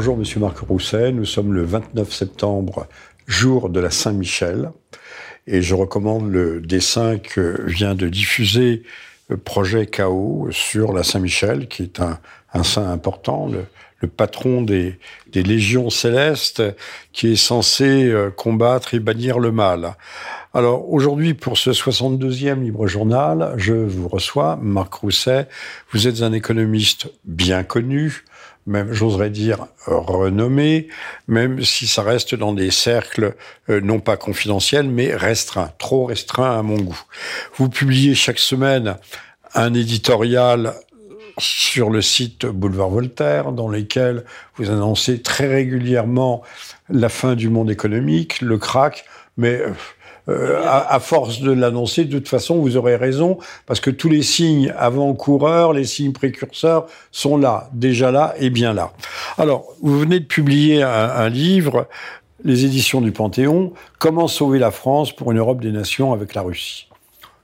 Bonjour Monsieur Marc Rousset, nous sommes le 29 septembre, jour de la Saint-Michel, et je recommande le dessin que vient de diffuser projet KO sur la Saint-Michel, qui est un, saint important, le, patron des, des, légions célestes, qui est censé euh, combattre et bannir le mal. Alors aujourd'hui, pour ce 62e Libre Journal, je vous reçois, Marc Rousset. Vous êtes un économiste bien connu, même j'oserais dire renommé, même si ça reste dans des cercles euh, non pas confidentiels, mais restreints, trop restreints à mon goût. Vous publiez chaque semaine un éditorial sur le site Boulevard Voltaire, dans lequel vous annoncez très régulièrement la fin du monde économique, le crack, mais euh, euh, à, force de l'annoncer, de toute façon, vous aurez raison, parce que tous les signes avant-coureurs, les signes précurseurs sont là, déjà là et bien là. Alors, vous venez de publier un, livre, les éditions du Panthéon, Comment sauver la France pour une Europe des nations avec la Russie.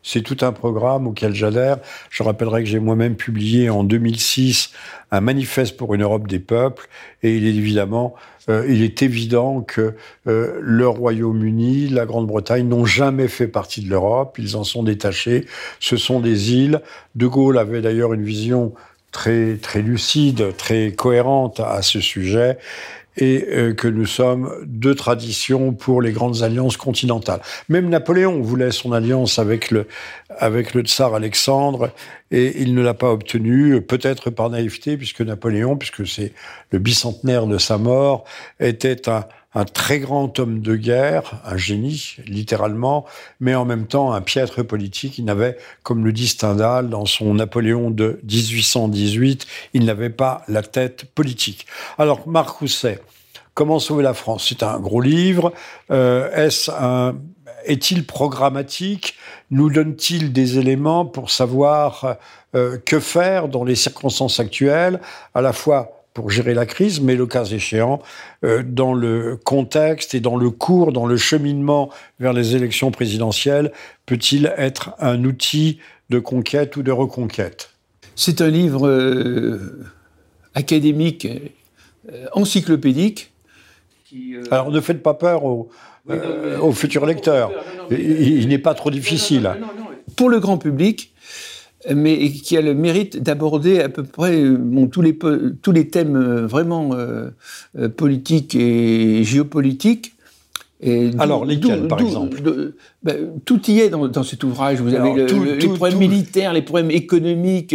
C'est tout un programme auquel j'adhère. Je rappellerai que j'ai moi-même publié en 2006 un manifeste pour une Europe des peuples, et il est évidemment euh, il est évident que euh, le Royaume-Uni, la Grande-Bretagne n'ont jamais fait partie de l'Europe, ils en sont détachés, ce sont des îles. De Gaulle avait d'ailleurs une vision très, très lucide, très cohérente à ce sujet et euh, que nous sommes de tradition pour les grandes alliances continentales. Même Napoléon voulait son alliance avec le, avec le tsar Alexandre et il ne l'a pas obtenu, peut-être par naïveté, puisque Napoléon, puisque c'est le bicentenaire de sa mort, était un, un très grand homme de guerre, un génie, littéralement, mais en même temps un piètre politique. Il n'avait, comme le dit Stendhal dans son Napoléon de 1818, il n'avait pas la tête politique. Alors, Marc Rousset, Comment sauver la France? C'est un gros livre. Euh, est-ce un est-il programmatique? Nous donne-t-il des éléments pour savoir euh, que faire dans les circonstances actuelles, à la fois pour gérer la crise, mais le cas échéant, euh, dans le contexte et dans le cours, dans le cheminement vers les élections présidentielles, peut-il être un outil de conquête ou de reconquête? C'est un livre euh, académique, euh, encyclopédique. Alors ne faites pas peur aux, futurs lecteurs. il n'est pas trop difficile. Pour le grand public, mais qui a le mérite d'aborder à peu près bon, tous, les, tous les thèmes euh, vraiment euh, euh, politiques et géopolitiques alors, lesquels, par exemple ben, Tout y est dans, cet ouvrage. Vous avez les problèmes militaires, les problèmes économiques,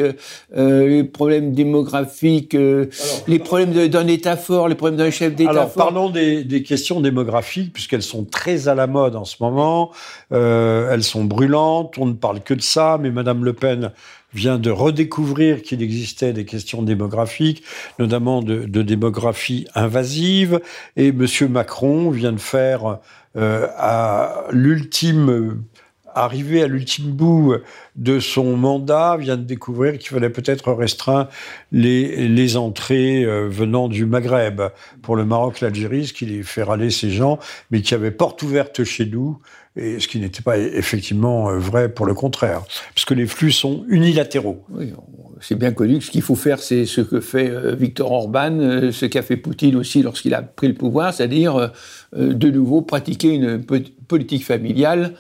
euh, les problèmes démographiques, euh, les problèmes d'un État fort, les problèmes d'un chef d'État fort. Alors, parlons des, questions démographiques, puisqu'elles sont très à la mode en ce moment. Euh, elles sont brûlantes, on ne parle que de ça, mais Madame Le Pen vient de redécouvrir qu'il existait des questions démographiques, notamment de, démographie invasive, et M. Macron vient de faire euh, à l'ultime arrivé à l'ultime bout de son mandat, vient de découvrir qu'il fallait peut-être restreindre les, les entrées euh, venant du Maghreb. Pour le Maroc, l'Algérie, ce qui fait râler ces gens, mais qui avait porte ouverte chez nous et ce qui n'était pas effectivement euh, vrai pour le contraire, puisque les flux sont unilatéraux. Oui, c'est bien connu que ce qu'il faut faire, c'est ce que fait euh, Viktor Orban, euh, ce qu'a fait Poutine aussi lorsqu'il a pris le pouvoir, c'est-à-dire de nouveau pratiquer une politique familiale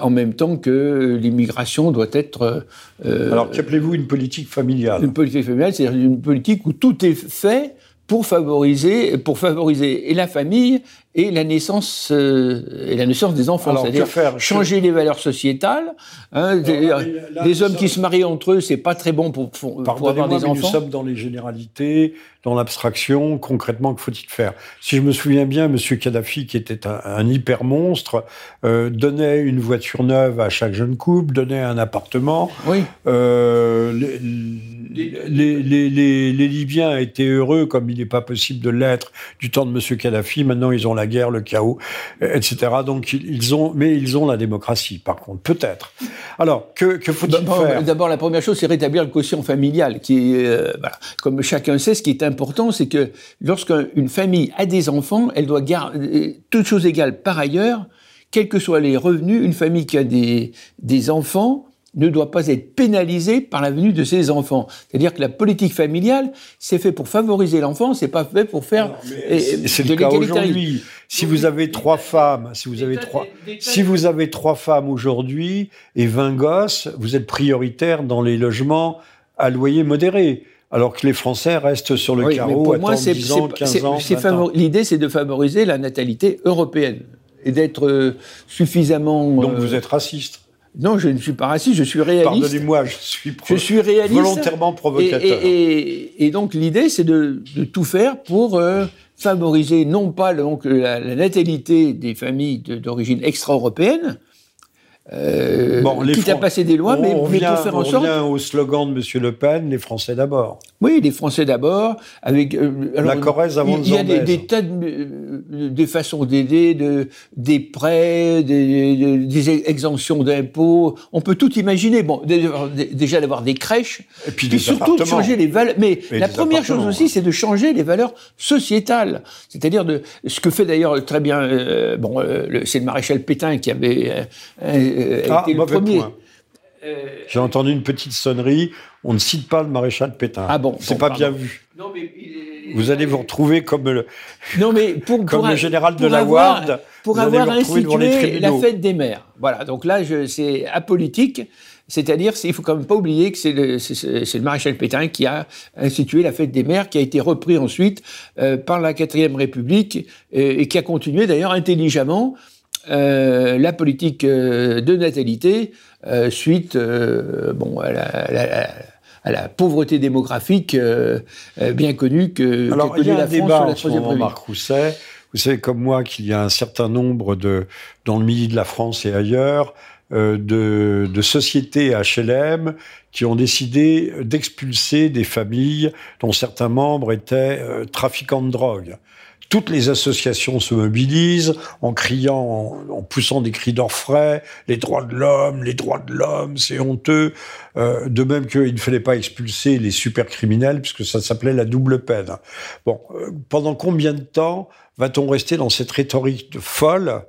en même temps que l'immigration doit être... Alors qu'appelez-vous une politique familiale? Une politique familiale, c'est-à-dire une politique où tout est fait pour favoriser, pour favoriser et la famille et la naissance euh, et la naissance des enfants, c'est-à-dire changer les valeurs sociétales. Hein, des, hommes qui se marient entre eux, c'est pas très bon pour, pour, avoir des enfants. Nous sommes dans les généralités, dans l'abstraction. Concrètement, que faut-il faire? Si je me souviens bien, Monsieur Kadhafi, qui était un, hyper monstre, euh, donnait une voiture neuve à chaque jeune couple, donnait un appartement. Oui. Euh, les, les, les, Libyens étaient heureux, comme il n'est pas possible de l'être du temps de Monsieur Kadhafi. Maintenant, ils ont la guerre, le chaos, etc. Donc ils ont, mais ils ont la démocratie, par contre, peut-être. Alors, que, que faut-il faire? D'abord, la première chose, c'est rétablir le quotient familial, qui est, euh, comme chacun sait, ce qui est important, c'est que lorsqu'une famille a des enfants, elle doit garder, euh, toutes choses égales par ailleurs, quels que soient les revenus, une famille qui a des, des enfants ne doit pas être pénalisé par la venue de ses enfants. C'est-à-dire que la politique familiale, c'est fait pour favoriser l'enfant, c'est pas fait pour faire c'est le cas aujourd'hui. Si vous avez trois femmes, si vous avez trois, si vous avez trois femmes aujourd'hui et 20 gosses, vous êtes prioritaire dans les logements à loyer modéré. Alors que les Français restent sur le carreau pour moi, 10 ans, 15 ans. L'idée, c'est de favoriser la natalité européenne et d'être euh, suffisamment. Donc vous êtes raciste non, je ne suis pas raciste, je suis réaliste. Pardonnez-moi, je suis, je suis réaliste, volontairement provocateur. Et, donc l'idée, c'est de, tout faire pour euh, favoriser non pas donc, la, la natalité des familles d'origine extra-européenne, euh, bon, les quitte à passer des lois, mais, on faire en sorte. On revient au slogan de M. Le Pen, les Français d'abord. Oui, les Français d'abord, avec euh, la Corrèze avant Il y a des, tas de, de façons d'aider, de, des prêts, des, des exemptions d'impôts. On peut tout imaginer. Bon, déjà d'avoir des crèches, et puis, surtout de changer les valeurs. Mais, la première chose aussi, c'est de changer les valeurs sociétales. C'est-à-dire de ce que fait d'ailleurs très bien. Euh, bon, c'est le maréchal Pétain qui avait euh, ah, le premier. Euh, J'ai entendu une petite sonnerie. On ne cite pas le maréchal Pétain. Ah bon C'est pas bien vu. Non, mais vous allez vous retrouver comme le, non, mais pour, comme le général de la Ward. Pour avoir institué la fête des mères. Voilà, donc là, c'est apolitique. C'est-à-dire, il faut quand même pas oublier que c'est le, le, maréchal Pétain qui a institué la fête des mères, qui a été repris ensuite euh, par la quatrième République et qui a continué d'ailleurs intelligemment euh, la politique euh, de natalité euh, suite bon, à la, pauvreté démographique bien connue que Alors, il y a un débat en ce moment, Marc Rousset. Vous savez comme moi qu'il y a un certain nombre de, dans le midi de la France et ailleurs, de, de, sociétés HLM qui ont décidé d'expulser des familles dont certains membres étaient trafiquants de drogue toutes les associations se mobilisent en criant, en, poussant des cris d'orfraie, les droits de l'homme, les droits de l'homme, c'est honteux. Euh, de même qu'il ne fallait pas expulser les supercriminels, puisque ça s'appelait la double peine. Bon, euh, pendant combien de temps va-t-on rester dans cette rhétorique folle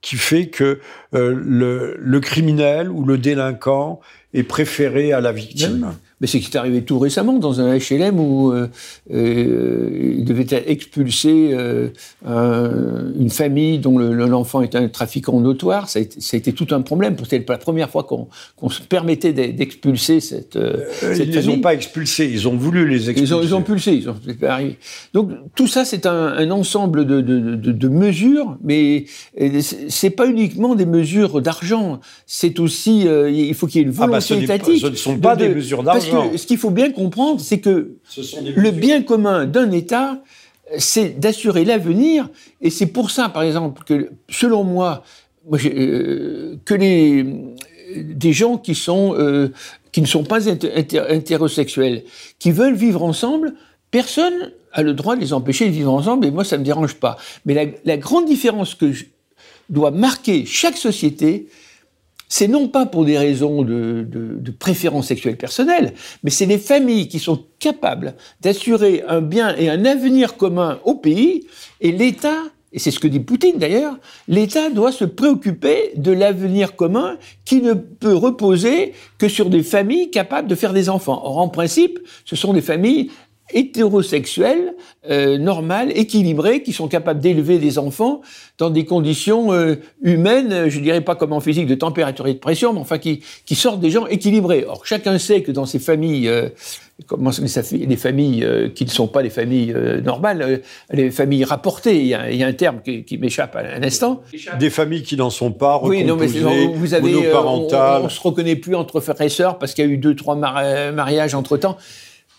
qui fait que euh, le, le, criminel ou le délinquant est préféré à la victime? Mais c'est qui est arrivé tout récemment dans un HLM où euh, euh, il devait être expulsé euh, une famille dont l'enfant est un trafiquant notoire. Ça a, été, ça a, été, tout un problème. C'était la première fois qu'on se permettait d'expulser cette, cette, Ils ne les ont pas expulsés, ils ont voulu les expulser. Ils ont, ils ont pulsé, ils ont arrivé. Donc tout ça, c'est un, un, ensemble de, de, de, de mesures, mais c'est pas uniquement des mesures d'argent. C'est aussi, il faut qu'il y ait une volonté ah bah étatique. Ce ne sont pas des mesures d'argent ce qu'il faut bien comprendre, c'est que le bien commun d'un État, c'est d'assurer l'avenir, et c'est pour ça, par exemple, que, selon moi, euh, que les, des gens qui, sont, euh, qui ne sont pas hétérosexuels, qui veulent vivre ensemble, personne a le droit de les empêcher de vivre ensemble, et moi, ça ne me dérange pas. Mais la, la grande différence que doit marquer chaque société, c'est non pas pour des raisons de, préférence sexuelle personnelle, mais c'est les familles qui sont capables d'assurer un bien et un avenir commun au pays, et l'État, et c'est ce que dit Poutine d'ailleurs, l'État doit se préoccuper de l'avenir commun qui ne peut reposer que sur des familles capables de faire des enfants. Or, en principe, ce sont des familles hétérosexuels, euh, normales, équilibrés, qui sont capables d'élever des enfants dans des conditions euh, humaines, je dirais pas comme en physique de température et de pression, mais enfin qui, qui sortent des gens équilibrés. Or, chacun sait que dans ces familles, euh, comment les, les familles euh, qui ne sont pas des familles euh, normales, les familles rapportées, il y a, il y a un terme qui, qui m'échappe à un instant. Des familles qui n'en sont pas, oui, non, mais vous avez, on, on, se reconnaît plus entre frères et sœurs parce qu'il y a eu deux, trois mariages entre temps.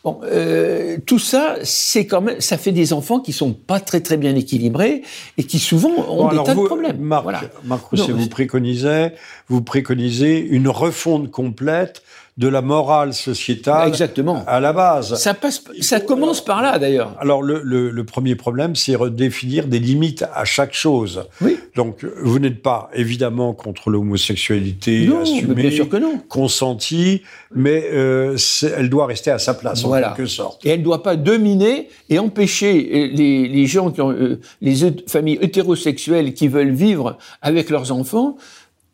Bon, euh, tout ça, c'est quand même, ça fait des enfants qui sont pas très très bien équilibrés et qui souvent ont des tas de problèmes. Marc, voilà. Marc vous préconisez, vous préconisez une refonte complète de la morale sociétale Exactement. à la base. Ça, passe, ça commence par là, d'ailleurs. Alors, le, le, le, premier problème, c'est redéfinir des limites à chaque chose. Oui. Donc, vous n'êtes pas, évidemment, contre l'homosexualité assumée, bien sûr que non. consentie, mais euh, elle doit rester à sa place, en quelque sorte. Et elle ne doit pas dominer et empêcher les, les gens qui ont... Euh, les familles hétérosexuelles qui veulent vivre avec leurs enfants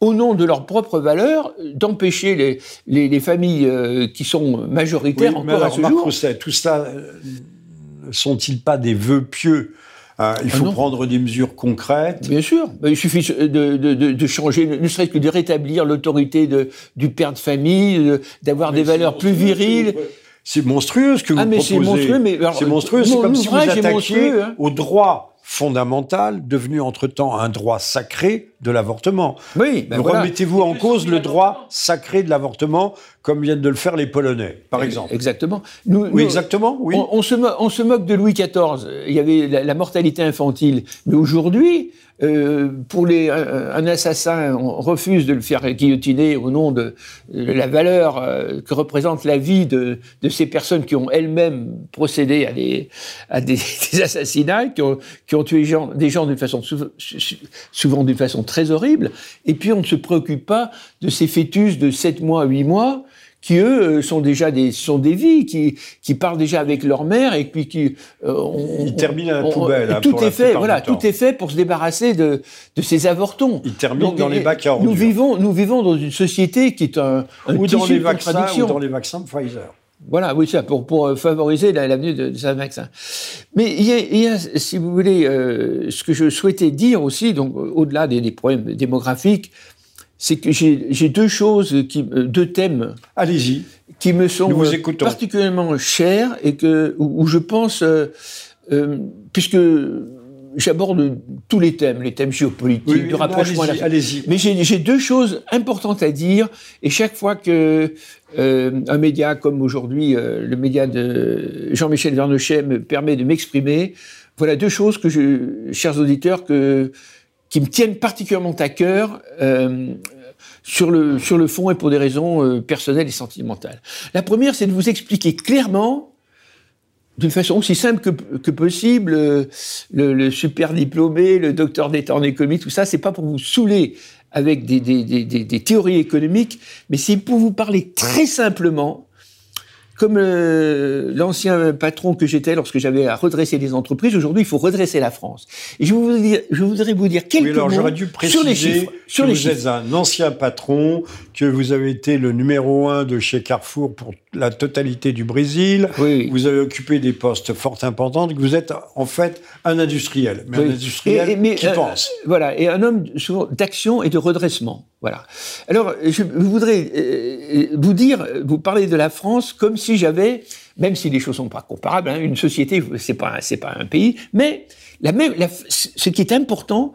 au nom de leurs propres valeurs, d'empêcher les, les, familles euh, qui sont majoritaires encore à ce jour. tout ça, ne sont-ils pas des vœux pieux euh, il ah faut prendre des mesures concrètes. Bien sûr. Il suffit de, de, de changer, ne serait-ce que de rétablir l'autorité du père de famille, d'avoir des valeurs plus viriles. C'est monstrueux ce que ah, vous. C'est monstrueux, mais c'est monstrueux. C'est comme si vous attaquiez hein. au droit fondamental, devenu entre-temps un droit sacré de l'avortement. Oui, ben Remettez-vous en cause le droit sacré de l'avortement, comme viennent de le faire les Polonais, par exemple. Exactement. oui, exactement. Oui. On, se on, se moque de Louis XIV. Il y avait la mortalité infantile. Mais aujourd'hui, euh, pour les, un, assassin, on refuse de le faire guillotiner au nom de, la valeur euh, que représente la vie de, de ces personnes qui ont elles-mêmes procédé à des, à des, assassinats, qui ont, qui ont tué gens, des gens d'une façon souvent d'une façon très horrible. Et puis on ne se préoccupe pas de ces fœtus de 7 mois, 8 mois qui eux euh, sont déjà des sont des vies qui qui parlent déjà avec leur mère et puis qui euh, on, ils terminent à la poubelle. Hein, tout est fait, voilà, tout est fait pour se débarrasser de de ces avortons. Ils terminent dans les bacs à Nous vivons nous vivons dans une société qui est un, un ou dans les vaccins ou dans les vaccins Pfizer. Voilà, oui, ça, pour, pour favoriser l'avenue de, de ce vaccin. Mais il y, a, il y a si vous voulez, euh, ce que je souhaitais dire aussi, donc au-delà des, des, problèmes démographiques, c'est que j'ai deux choses, qui, euh, deux thèmes. Allez-y. Qui me sont euh, particulièrement chers et que, où, je pense, euh, euh, puisque j'aborde tous les thèmes, les thèmes géopolitiques, de rapprochement. Allez-y. Mais j'ai deux choses importantes à dire et chaque fois que euh, un média comme aujourd'hui, le média de Jean-Michel Vernochet me permet de m'exprimer, voilà deux choses que je, chers auditeurs, que qui me tiennent particulièrement à cœur euh, sur, le, sur le fond et pour des raisons euh, personnelles et sentimentales. La première, c'est de vous expliquer clairement, d'une façon aussi simple que, que possible, euh, le, le, super diplômé, le docteur d'État en économie, tout ça, c'est pas pour vous saouler avec des, des, des, des théories économiques, mais c'est pour vous parler très simplement comme euh, l'ancien patron que j'étais lorsque j'avais à redresser des entreprises, aujourd'hui, il faut redresser la France. Et je, vous dire, je voudrais vous dire quelques oui, alors, mots dû sur les chiffres. Sur que les vous êtes un ancien patron, que vous avez été le numéro un de chez Carrefour pour la totalité du Brésil. Oui. Vous avez occupé des postes fort importants. Que vous êtes en fait un industriel, mais un industriel qui euh, pense. Voilà, et un homme souvent d'action et de redressement. Voilà. Alors, je voudrais euh, vous dire, vous parler de la France comme si j'avais, même si les choses sont pas comparables, hein, une société, c'est pas, c'est pas un pays, mais ce qui est important,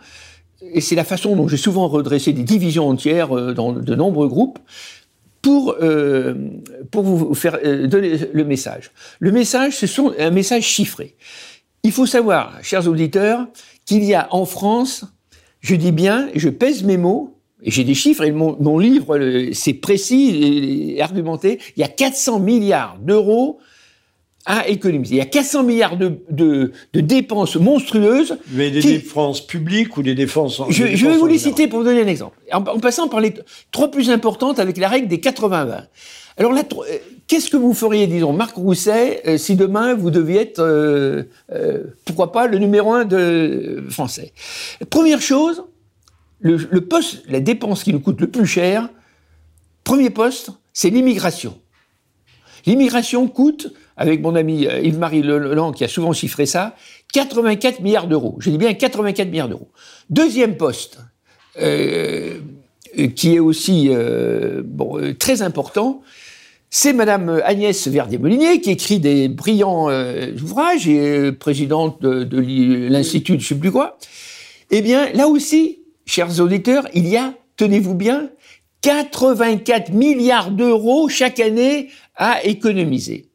et c'est la façon dont j'ai souvent redressé des divisions entières euh, dans de nombreux groupes, pour, euh, pour vous faire donner le message. Le message, ce sont un message chiffré. Il faut savoir, chers auditeurs, qu'il y a en France, je dis bien, je pèse mes mots, j'ai des chiffres, et mon, livre, c'est précis et, argumenté, il y a 400 milliards d'euros à économiser. Il y a 400 milliards de, de, de dépenses monstrueuses. Mais des dépenses publiques ou des dépenses... Je, je vais vous les citer pour vous donner un exemple. En, passant par les trois plus importantes avec la règle des 80-20. Alors là, euh, qu'est-ce que vous feriez, disons, Marc Rousset, euh, si demain vous deviez être, euh, euh, pourquoi pas, le numéro un de français? Première chose, le, poste, la dépense qui nous coûte le plus cher, premier poste, c'est l'immigration. L'immigration coûte, avec mon ami euh, Yves-Marie Leland qui a souvent chiffré ça, 84 milliards d'euros. Je dis bien 84 milliards d'euros. Deuxième poste, euh, qui est aussi euh, très important, c'est Madame Agnès Verdier-Molinier qui écrit des brillants ouvrages et présidente de, l'Institut je quoi. Eh bien, là aussi, chers auditeurs, il y a, tenez-vous bien, 84 milliards d'euros chaque année à économiser.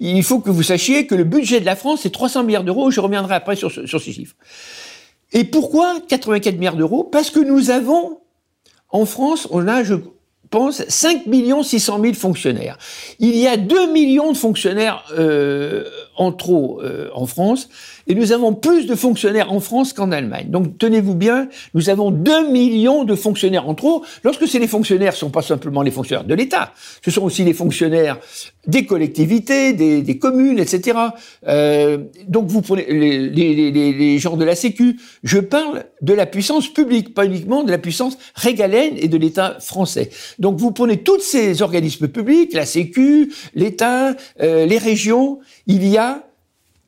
Il faut que vous sachiez que le budget de la France, c'est 300 milliards d'euros. Je reviendrai après sur, sur ces chiffres. Et pourquoi 84 milliards d'euros? Parce que nous avons, en France, on a, je pense, 5 600 000 fonctionnaires. Il y a 2 millions de fonctionnaires euh, en trop euh, en France. Et nous avons plus de fonctionnaires en France qu'en Allemagne. Donc tenez-vous bien, nous avons 2 millions de fonctionnaires en trop. Lorsque c'est les fonctionnaires, ce ne sont pas simplement les fonctionnaires de l'État, ce sont aussi les fonctionnaires des collectivités, des, des communes, etc. Euh, donc vous prenez les, les, les, les, gens de la Sécu. Je parle de la puissance publique, pas uniquement de la puissance régalienne et de l'État français. Donc vous prenez tous ces organismes publics, la Sécu, l'État, euh, les régions, il y a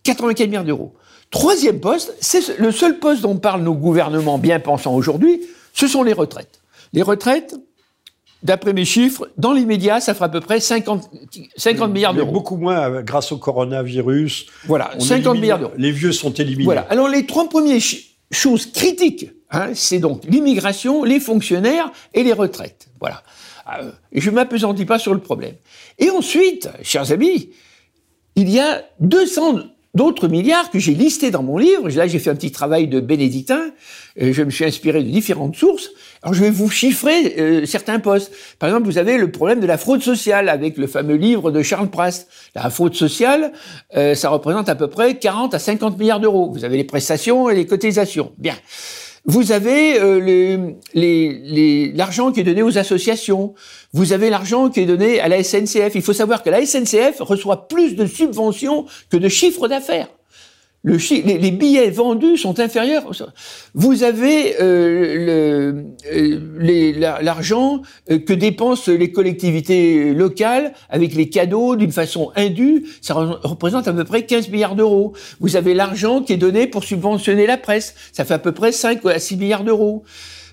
84 milliards d'euros. Troisième poste, c'est le seul poste dont parlent nos gouvernements bien pensants aujourd'hui, ce sont les retraites. Les retraites, D'après mes chiffres, dans l'immédiat, ça fera à peu près 50, 50 milliards d'euros. Beaucoup moins grâce au coronavirus. Voilà, 50 milliards d'euros. Les vieux sont éliminés. Voilà. Alors les trois premières choses critiques, hein, c'est donc l'immigration, les fonctionnaires et les retraites. Voilà. Euh, je ne m'apesantis pas sur le problème. Et ensuite, chers amis, il y a 200 d'autres milliards que j'ai listés dans mon livre. Là, j'ai fait un petit travail de bénédictin. Je me suis inspiré de différentes sources. Alors, je vais vous chiffrer euh, certains postes. Par exemple, vous avez le problème de la fraude sociale avec le fameux livre de Charles Prast. La fraude sociale, euh, ça représente à peu près 40 à 50 milliards d'euros. Vous avez les prestations et les cotisations. Bien. Vous avez euh, l'argent qui est donné aux associations. Vous avez l'argent qui est donné à la SNCF. Il faut savoir que la SNCF reçoit plus de subventions que de chiffres d'affaires les, billets vendus sont inférieurs. Vous avez euh, euh, l'argent euh, que dépensent les collectivités locales avec les cadeaux d'une façon indue. Ça représente à peu près 15 milliards d'euros. Vous avez l'argent qui est donné pour subventionner la presse. Ça fait à peu près 5 à 6 milliards d'euros.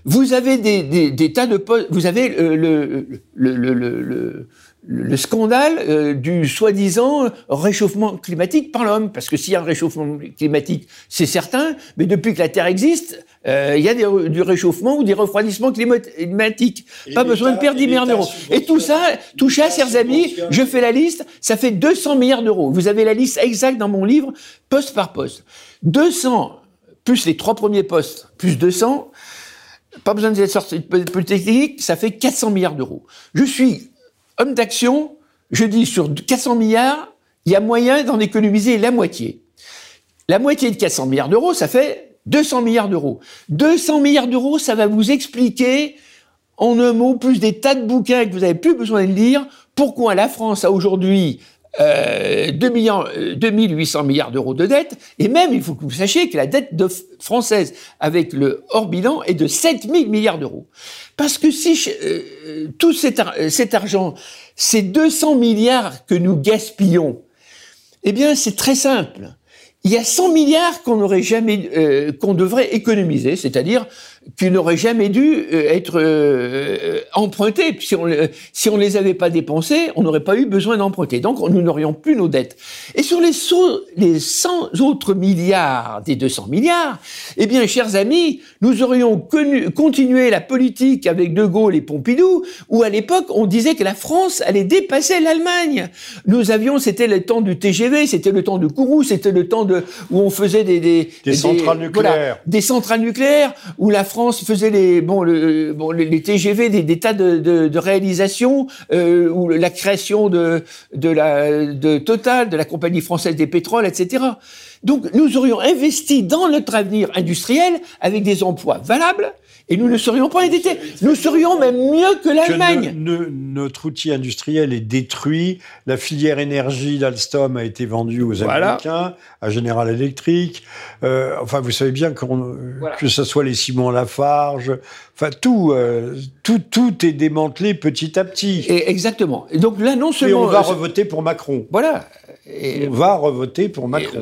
Vous avez des, des, tas de postes. Vous avez le, le, le, le le scandale euh, du soi-disant réchauffement climatique par l'homme. Parce que s'il y a un réchauffement climatique, c'est certain, mais depuis que la Terre existe, euh, il y a du réchauffement ou des refroidissements climatiques. Pas besoin de perdre 10 milliards d'euros. Et tout ça, tout ça, chers amis, je fais la liste, ça fait 200 milliards d'euros. Vous avez la liste exacte dans mon livre, poste par poste. 200, plus les trois premiers postes, plus 200, pas besoin de sortir technique, ça fait 400 milliards d'euros. Je suis homme d'action, je dis sur 400 milliards, il y a moyen d'en économiser la moitié. La moitié de 400 milliards d'euros, ça fait 200 milliards d'euros. 200 milliards d'euros, ça va vous expliquer en un mot, plus des tas de bouquins que vous n'avez plus besoin de lire, pourquoi la France a aujourd'hui euh, 2, millions, 2800 euh, milliards d'euros de dette, et même, il faut que vous sachiez que la dette de française avec le hors bilan est de 7000 milliards d'euros. Parce que si euh, tout cet, cet argent, ces 200 milliards que nous gaspillons, eh bien, c'est très simple. Il y a 100 milliards qu'on n'aurait jamais, euh, qu'on devrait économiser, c'est-à-dire qui n'auraient jamais dû euh, être euh, empruntés. Si on, si on les avait pas dépensés, on n'aurait pas eu besoin d'emprunter. Donc, nous n'aurions plus nos dettes. Et sur les, les 100 autres milliards des 200 milliards, eh bien, chers amis, nous aurions connu, continué la politique avec De Gaulle et Pompidou, où à l'époque, on disait que la France allait dépasser l'Allemagne. Nous avions, c'était le temps du TGV, c'était le temps de Kourou, c'était le temps de, où on faisait des, des, des, centrales nucléaires. des centrales nucléaires, où la France faisait les, bon, le, bon, les, TGV, des, tas de réalisations, euh, ou la création de, de, la, de Total, de la compagnie française des pétroles, etc. Donc nous aurions investi dans notre avenir industriel avec des emplois valables, et nous ne serions pas endettés. Nous serions même mieux que l'Allemagne. notre outil industriel est détruit. La filière énergie d'Alstom a été vendue aux Américains, à General Electric. Euh, enfin, vous savez bien que ce soit les Simon Lafarge, enfin tout, euh, tout, tout est démantelé petit à petit. Et exactement. Et donc là, non seulement. Et on va revoter pour Macron. Voilà. Et, on va revoter pour Macron.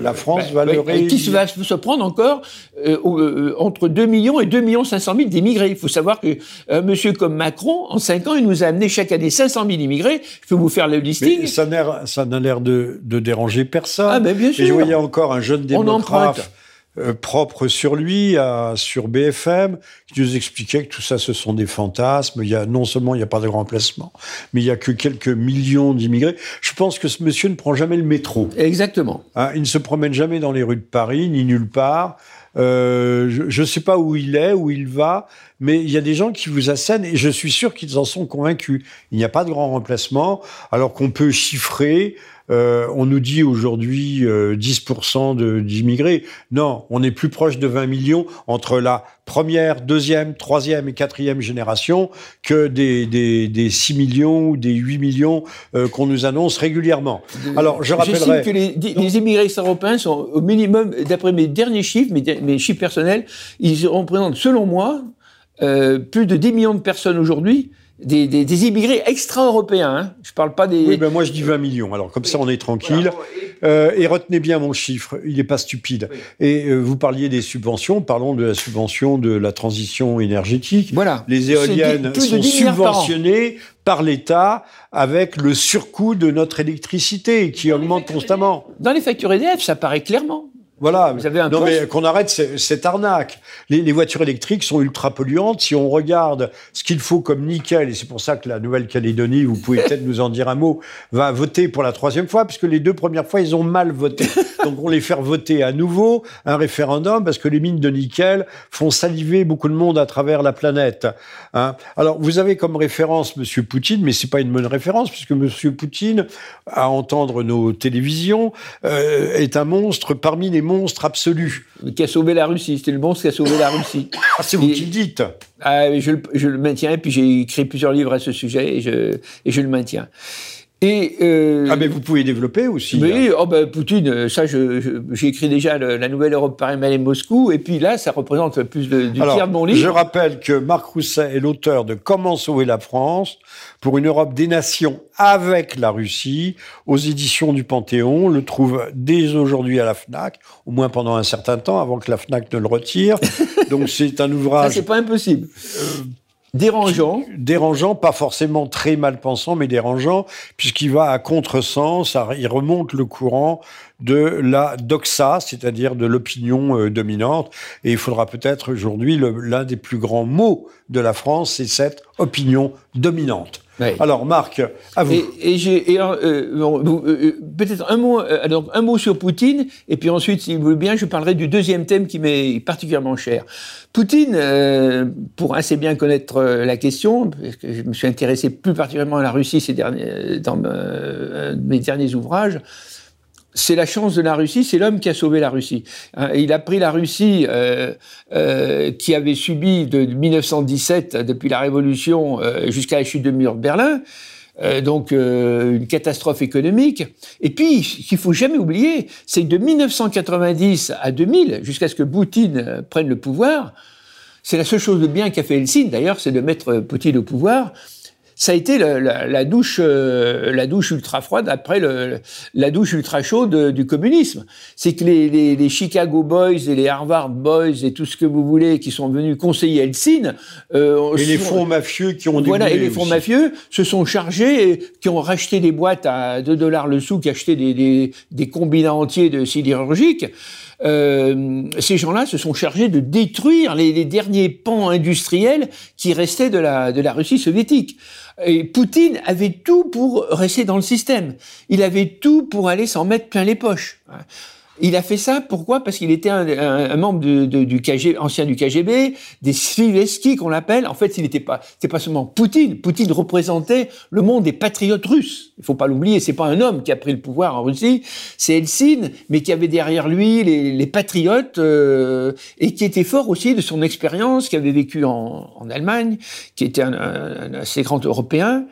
la France va le réélire. Qui va se prendre encore euh, entre 2 millions et 2 millions 500 000 d'immigrés? Il faut savoir que un monsieur comme Macron, en 5 ans, il nous a amené chaque année 500 000 immigrés. Je peux vous faire le listing. Mais ça n'a l'air de, de, déranger personne. Ah, mais bien sûr. Et je voyais encore un jeune démocrate euh, propre sur lui, à, sur BFM, qui nous expliquait que tout ça, ce sont des fantasmes. Il y a, non seulement il n'y a pas de remplacement, mais il y a que quelques millions d'immigrés. Je pense que ce monsieur ne prend jamais le métro. Exactement. Hein, il ne se promène jamais dans les rues de Paris, ni nulle part. Euh, je ne sais pas où il est, où il va, mais il y a des gens qui vous assènent et je suis sûr qu'ils en sont convaincus. Il n'y a pas de grand remplacement, alors qu'on peut chiffrer Euh, on nous dit aujourd'hui 10% d'immigrés. Non, on est plus proche de 20 millions entre la première, deuxième, troisième et quatrième génération que des, des, 6 millions ou des 8 millions qu'on nous annonce régulièrement. Alors, je rappellerai... que les, les immigrés européens sont au minimum, d'après mes derniers chiffres, mes, mes chiffres personnels, ils représentent, selon moi, euh, plus de 10 millions de personnes aujourd'hui, des, des, immigrés extra-européens. Hein. Je parle pas des. Oui, ben moi je dis 20 millions. Alors comme ça on est tranquille. Euh, et retenez bien mon chiffre, il n'est pas stupide. Et euh, vous parliez des subventions. Parlons de la subvention de la transition énergétique. Voilà. Les éoliennes sont subventionnées par l'État avec le surcoût de notre électricité qui augmente constamment. Dans les factures EDF, ça paraît clairement. Voilà. Vous avez un non, mais qu'on arrête cette arnaque. Les, les, voitures électriques sont ultra polluantes. Si on regarde ce qu'il faut comme nickel, et c'est pour ça que la Nouvelle-Calédonie, vous pouvez peut-être nous en dire un mot, va voter pour la troisième fois, puisque les deux premières fois, ils ont mal voté. Donc, on les faire voter à nouveau un référendum, parce que les mines de nickel font saliver beaucoup de monde à travers la planète. Hein. Alors, vous avez comme référence Monsieur Poutine, mais c'est pas une bonne référence, puisque Monsieur Poutine, à entendre nos télévisions, euh, est un monstre parmi les monstre absolu. Qui a sauvé la Russie, c'était le monstre qui a sauvé la Russie. Ah, c'est vous qui le dites. Ah, je, je, le maintiens, et puis j'ai écrit plusieurs livres à ce sujet, et je, et je le maintiens. Et euh, ah mais vous pouvez développer aussi. Oui, oh ben Poutine, ça j'ai écrit déjà la nouvelle Europe par Emmanuel Moscou et puis là ça représente plus de, du tiers de mon livre. Je rappelle que Marc Rousset est l'auteur de Comment sauver la France pour une Europe des nations avec la Russie aux éditions du Panthéon. On le trouve dès aujourd'hui à la Fnac, au moins pendant un certain temps avant que la Fnac ne le retire. Donc c'est un ouvrage. Ça c'est pas impossible. Euh, Dérangeant. Dérangeant, pas forcément très mal pensant, mais dérangeant, puisqu'il va à contresens, il remonte le courant de la doxa, c'est-à-dire de l'opinion euh, dominante. Et il faudra peut-être aujourd'hui, l'un des plus grands mots de la France, c'est cette opinion dominante. Alors, Marc, à vous. Et, j'ai euh, euh, euh, peut-être un mot, un mot sur Poutine, et puis ensuite, si vous voulez bien, je parlerai du deuxième thème qui m'est particulièrement cher. Poutine, pour assez bien connaître la question, parce que je me suis intéressé plus particulièrement à la Russie ces derniers, dans mes derniers ouvrages, c'est la chance de la Russie, c'est l'homme qui a sauvé la Russie. Hein, il a pris la Russie euh, euh, qui avait subi de 1917, depuis la Révolution euh, jusqu'à la chute de mur de Berlin, donc une catastrophe économique. Et puis, ce qu'il faut jamais oublier, c'est que de 1990 à 2000, jusqu'à ce que Poutine prenne le pouvoir, c'est la seule chose de bien qu'a fait Helsinki, d'ailleurs, c'est de mettre Poutine au pouvoir ça a été la, douche, euh, la douche ultra froide après le, la douche ultra chaude du communisme. C'est que les, les, les, Chicago Boys et les Harvard Boys et tout ce que vous voulez qui sont venus conseiller Helsinki. Euh, et les fonds mafieux qui ont voilà et les fonds mafieux se sont chargés, et, qui ont racheté des boîtes à 2 dollars le sou, qui achetaient des, des, des combinats entiers de sidérurgiques. Euh, ces gens-là se sont chargés de détruire les, les, derniers pans industriels qui restaient de la, de la Russie soviétique. Et Poutine avait tout pour rester dans le système. Il avait tout pour aller s'en mettre plein les poches. Il a fait ça, pourquoi? Parce qu'il était un, membre du KGB, ancien du KGB, des Svileski qu'on appelle. En fait, il n'était pas, c'est pas seulement Poutine. Poutine représentait le monde des patriotes russes. Il faut pas l'oublier. C'est pas un homme qui a pris le pouvoir en Russie, c'est Helsinki, mais qui avait derrière lui les, patriotes euh, et qui était fort aussi de son expérience, qui avait vécu en, Allemagne, qui était un, un assez grand Européen,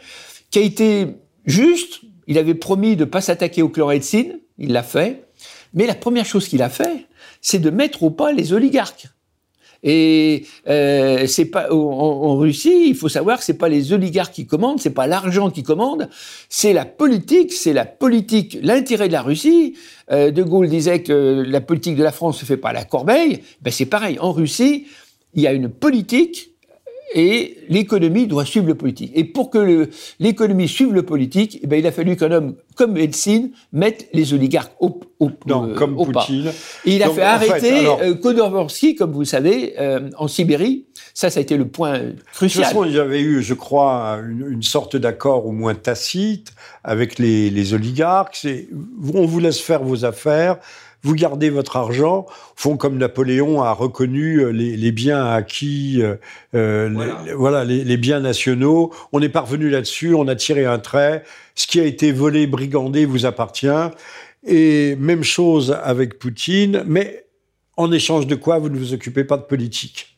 qui a été juste. Il avait promis de pas s'attaquer au chlorhexidine. Il l'a fait. Mais la première chose qu'il a fait, c'est de mettre au pas les oligarques. Et euh, c'est pas en, Russie, il faut savoir que c'est pas les oligarques qui commandent, c'est pas l'argent qui commande, c'est la politique, c'est la politique, l'intérêt de la Russie. Euh, de Gaulle disait que la politique de la France se fait pas à la corbeille. Ben c'est pareil. En Russie, il y a une politique et l'économie doit suivre le politique. Et pour que l'économie suive le politique, eh ben, il a fallu qu'un homme comme Eltsine mette les oligarques au, au, non, comme Poutine. Et il a fait arrêter euh, Khodorkovsky, comme vous savez, euh, en Sibérie. Ça, ça a été le point crucial. De toute façon, il y avait eu, je crois, une, sorte d'accord au moins tacite avec les, les oligarques. On vous laisse faire vos affaires vous gardez votre argent, font comme Napoléon a reconnu euh, les, biens acquis, voilà, les, les, biens nationaux. On est parvenu là-dessus, on a tiré un trait. Ce qui a été volé, brigandé, vous appartient. Et même chose avec Poutine, mais en échange de quoi vous ne vous occupez pas de politique?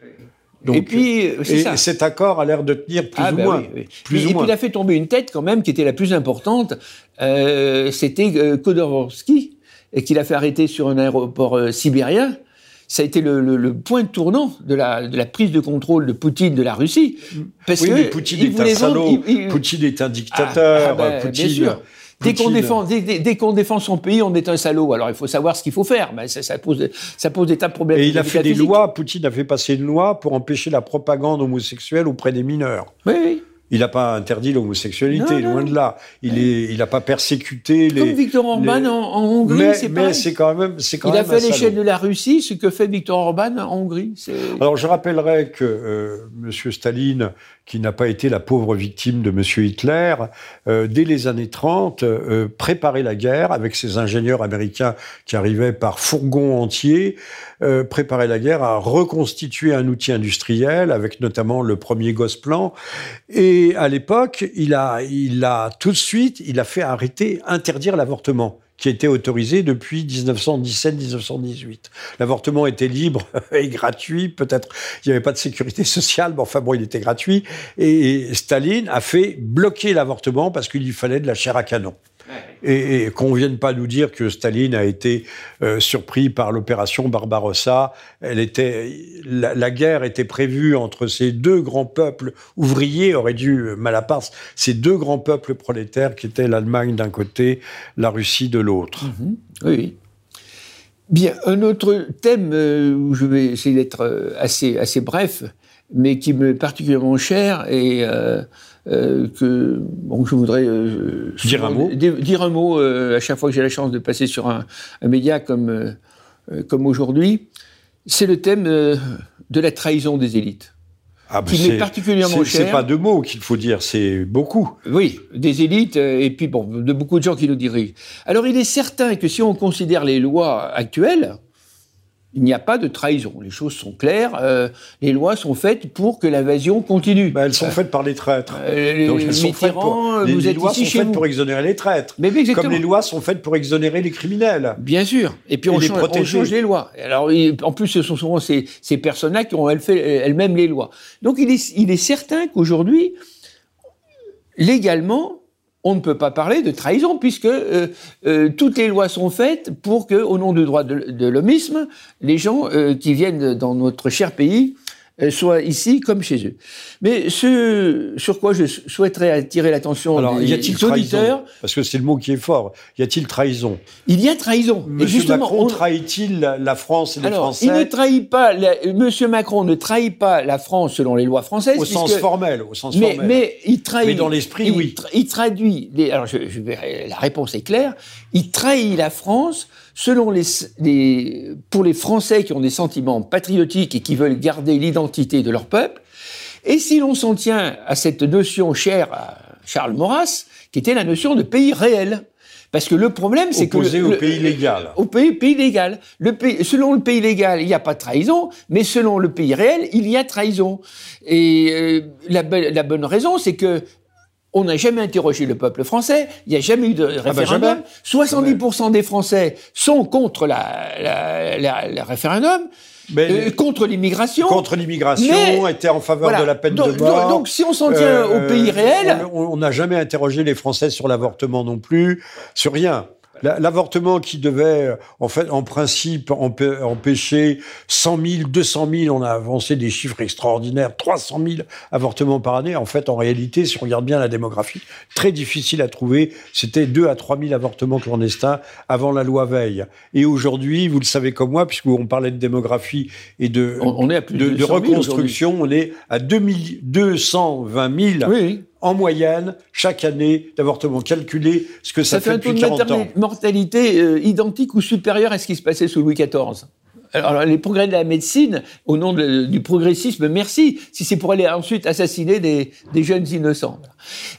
Donc, et puis, et cet accord a l'air de tenir plus ah, ou bah moins. Plus et, puis il a fait tomber une tête quand même qui était la plus importante. Euh, C'était euh, Khodorkovsky, et qu'il a fait arrêter sur un aéroport euh, sibérien. Ça a été le, le, le, point tournant de la, de la, prise de contrôle de Poutine de la Russie. Parce oui, que mais Poutine est un salaud. Poutine est un dictateur. Ah, ah bah, Poutine, bien sûr. Dès qu'on défend, dès, qu'on défend son pays, on est un salaud. Alors il faut savoir ce qu'il faut faire. Mais ça, ça, pose, ça pose des tas de problèmes. Et il a fait des lois. Poutine a fait passer une loi pour empêcher la propagande homosexuelle auprès des mineurs. Oui, oui. Il n'a pas interdit l'homosexualité, loin de là. Il est, il n'a pas persécuté les. Comme Victor Orban en, Hongrie, c'est Mais c'est quand même, c'est quand il même. Il a fait l'échelle de la Russie, ce que fait Victor Orban en Hongrie. Alors je rappellerai que euh, Monsieur Staline, qui n'a pas été la pauvre victime de Monsieur Hitler, euh, dès les années 30, euh, préparait la guerre avec ses ingénieurs américains qui arrivaient par fourgons entiers, euh, préparait la guerre à reconstituer un outil industriel avec notamment le premier Gosplan. Et à l'époque, il a, il a tout de suite, il a fait arrêter, interdire l'avortement qui était autorisé depuis 1917-1918. L'avortement était libre et gratuit, peut-être il n'y avait pas de sécurité sociale, mais enfin bon, il était gratuit. Et Staline a fait bloquer l'avortement parce qu'il lui fallait de la chair à canon. Et, qu'on vienne pas nous dire que Staline a été euh, surpris par l'opération Barbarossa. Elle était, la, guerre était prévue entre ces deux grands peuples ouvriers, aurait dû Malaparte, ces deux grands peuples prolétaires qui étaient l'Allemagne d'un côté, la Russie de l'autre. Mhm. Oui. Bien, un autre thème euh, où je vais essayer d'être euh, assez, assez bref, mais qui me particulièrement cher et euh, que bon, je voudrais euh, dire un mot, dire un mot euh, à chaque fois que j'ai la chance de passer sur un, un média comme, comme aujourd'hui. C'est le thème de la trahison des élites. Ah, qui m'est particulièrement cher. C'est pas deux mots qu'il faut dire, c'est beaucoup. Oui, des élites et puis bon, de beaucoup de gens qui nous dirigent. Alors il est certain que si on considère les lois actuelles, il n'y a pas de trahison. Les choses sont claires. Euh, les lois sont faites pour que l'invasion continue. Bah, elles sont faites par les traîtres. Euh, Donc elles sont faites pour, les, les lois sont faites pour exonérer les traîtres. Mais, Comme les lois sont faites pour exonérer les criminels. Bien sûr. Et puis on, change, on, change, les lois. Alors en plus, ce sont souvent ces, ces personnes-là qui ont elles-mêmes les lois. Donc il est, il est certain qu'aujourd'hui, légalement, on ne peut pas parler de trahison puisque euh, euh, toutes les lois sont faites pour que, au nom du droit de, de l'homisme, les gens euh, qui viennent dans notre cher pays soit ici comme chez eux. Mais ce sur quoi je souhaiterais attirer l'attention des y a-t-il auditeurs... Parce que c'est le mot qui est fort. Y a-t-il trahison? Il y a trahison. Monsieur Macron trahit-il la France et les Français Il ne trahit pas... Monsieur Macron ne trahit pas la France selon les lois françaises. Au sens formel, au sens mais, formel. Mais il trahit... Mais dans l'esprit, oui. Il traduit... alors, je, je, la réponse est claire. Il trahit la France selon les, pour les Français qui ont des sentiments patriotiques et qui veulent garder l'identité de leur peuple, et si l'on s'en tient à cette notion chère à Charles Maurras, qui était la notion de pays réel. Parce que le problème, c'est que... Opposé au pays légal. Au pays, pays légal. Le pays, selon le pays légal, il n'y a pas de trahison, mais selon le pays réel, il y a trahison. Et euh, la, la, bonne raison, c'est que on n'a jamais interrogé le peuple français, il n'y a jamais eu de ah bah référendum. 70% des Français sont contre la, la, référendum. Euh, contre l'immigration. Contre l'immigration, étaient en faveur de la peine de mort. Donc, si on s'en tient au pays euh, réel. On n'a jamais interrogé les Français sur l'avortement non plus, sur rien. L'avortement qui devait, euh, en fait, en principe, empêcher 100 000, 200 000, on a avancé des chiffres extraordinaires, 300 000 avortements par année. En fait, en réalité, si on regarde bien la démographie, très difficile à trouver. C'était 2 à 3 000 avortements clandestins avant la loi Veil. Et aujourd'hui, vous le savez comme moi, puisqu'on parlait de démographie et de, on, est à plus de, de reconstruction, on est à 220 000 oui en moyenne, chaque année d'avortement calculé, ce que ça, fait, depuis 40 ans. mortalité euh, identique ou supérieure à ce qui se passait sous Louis XIV. Alors, les progrès de la médecine, au nom du progressisme, merci, si c'est pour aller ensuite assassiner des, jeunes innocents.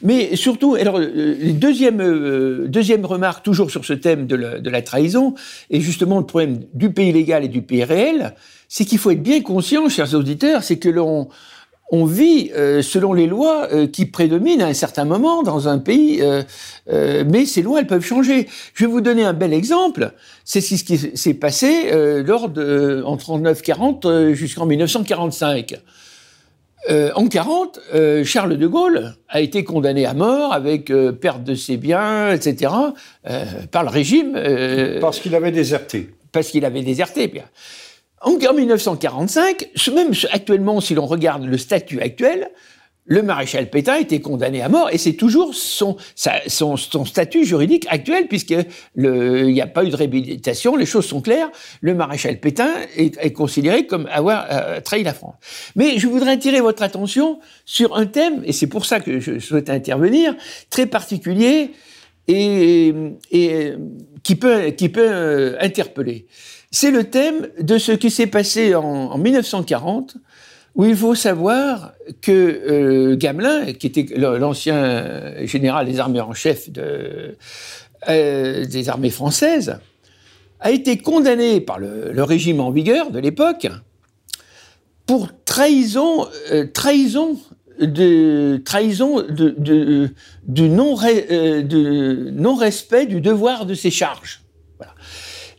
Mais surtout, alors, euh, deuxième, euh, deuxième remarque, toujours sur ce thème de la, de la trahison, et justement le problème du pays légal et du pays réel, c'est qu'il faut être bien conscient, chers auditeurs, c'est que l'on on vit euh, selon les lois euh, qui prédominent à un certain moment dans un pays, euh, mais ces lois, elles peuvent changer. Je vais vous donner un bel exemple. C'est ce qui s'est passé lors de, en 39-40 jusqu'en 1945. en 40, Charles de Gaulle a été condamné à mort avec perte de ses biens, etc., par le régime. parce qu'il avait déserté. Parce qu'il avait déserté. Bien. En 1945, même actuellement, si l'on regarde le statut actuel, le maréchal Pétain été condamné à mort et c'est toujours son, statut juridique actuel puisqu'il n'y a pas eu de réhabilitation, les choses sont claires. Le maréchal Pétain est, considéré comme avoir euh, trahi la France. Mais je voudrais attirer votre attention sur un thème, et c'est pour ça que je souhaite intervenir, très particulier et, et qui peut, qui peut euh, interpeller. C'est le thème de ce qui s'est passé en, 1940, où il faut savoir que euh, Gamelin, qui était l'ancien général des armées en chef euh, des armées françaises, a été condamné par le, régime en vigueur de l'époque pour trahison, euh, trahison de trahison de non-respect du devoir de ses charges.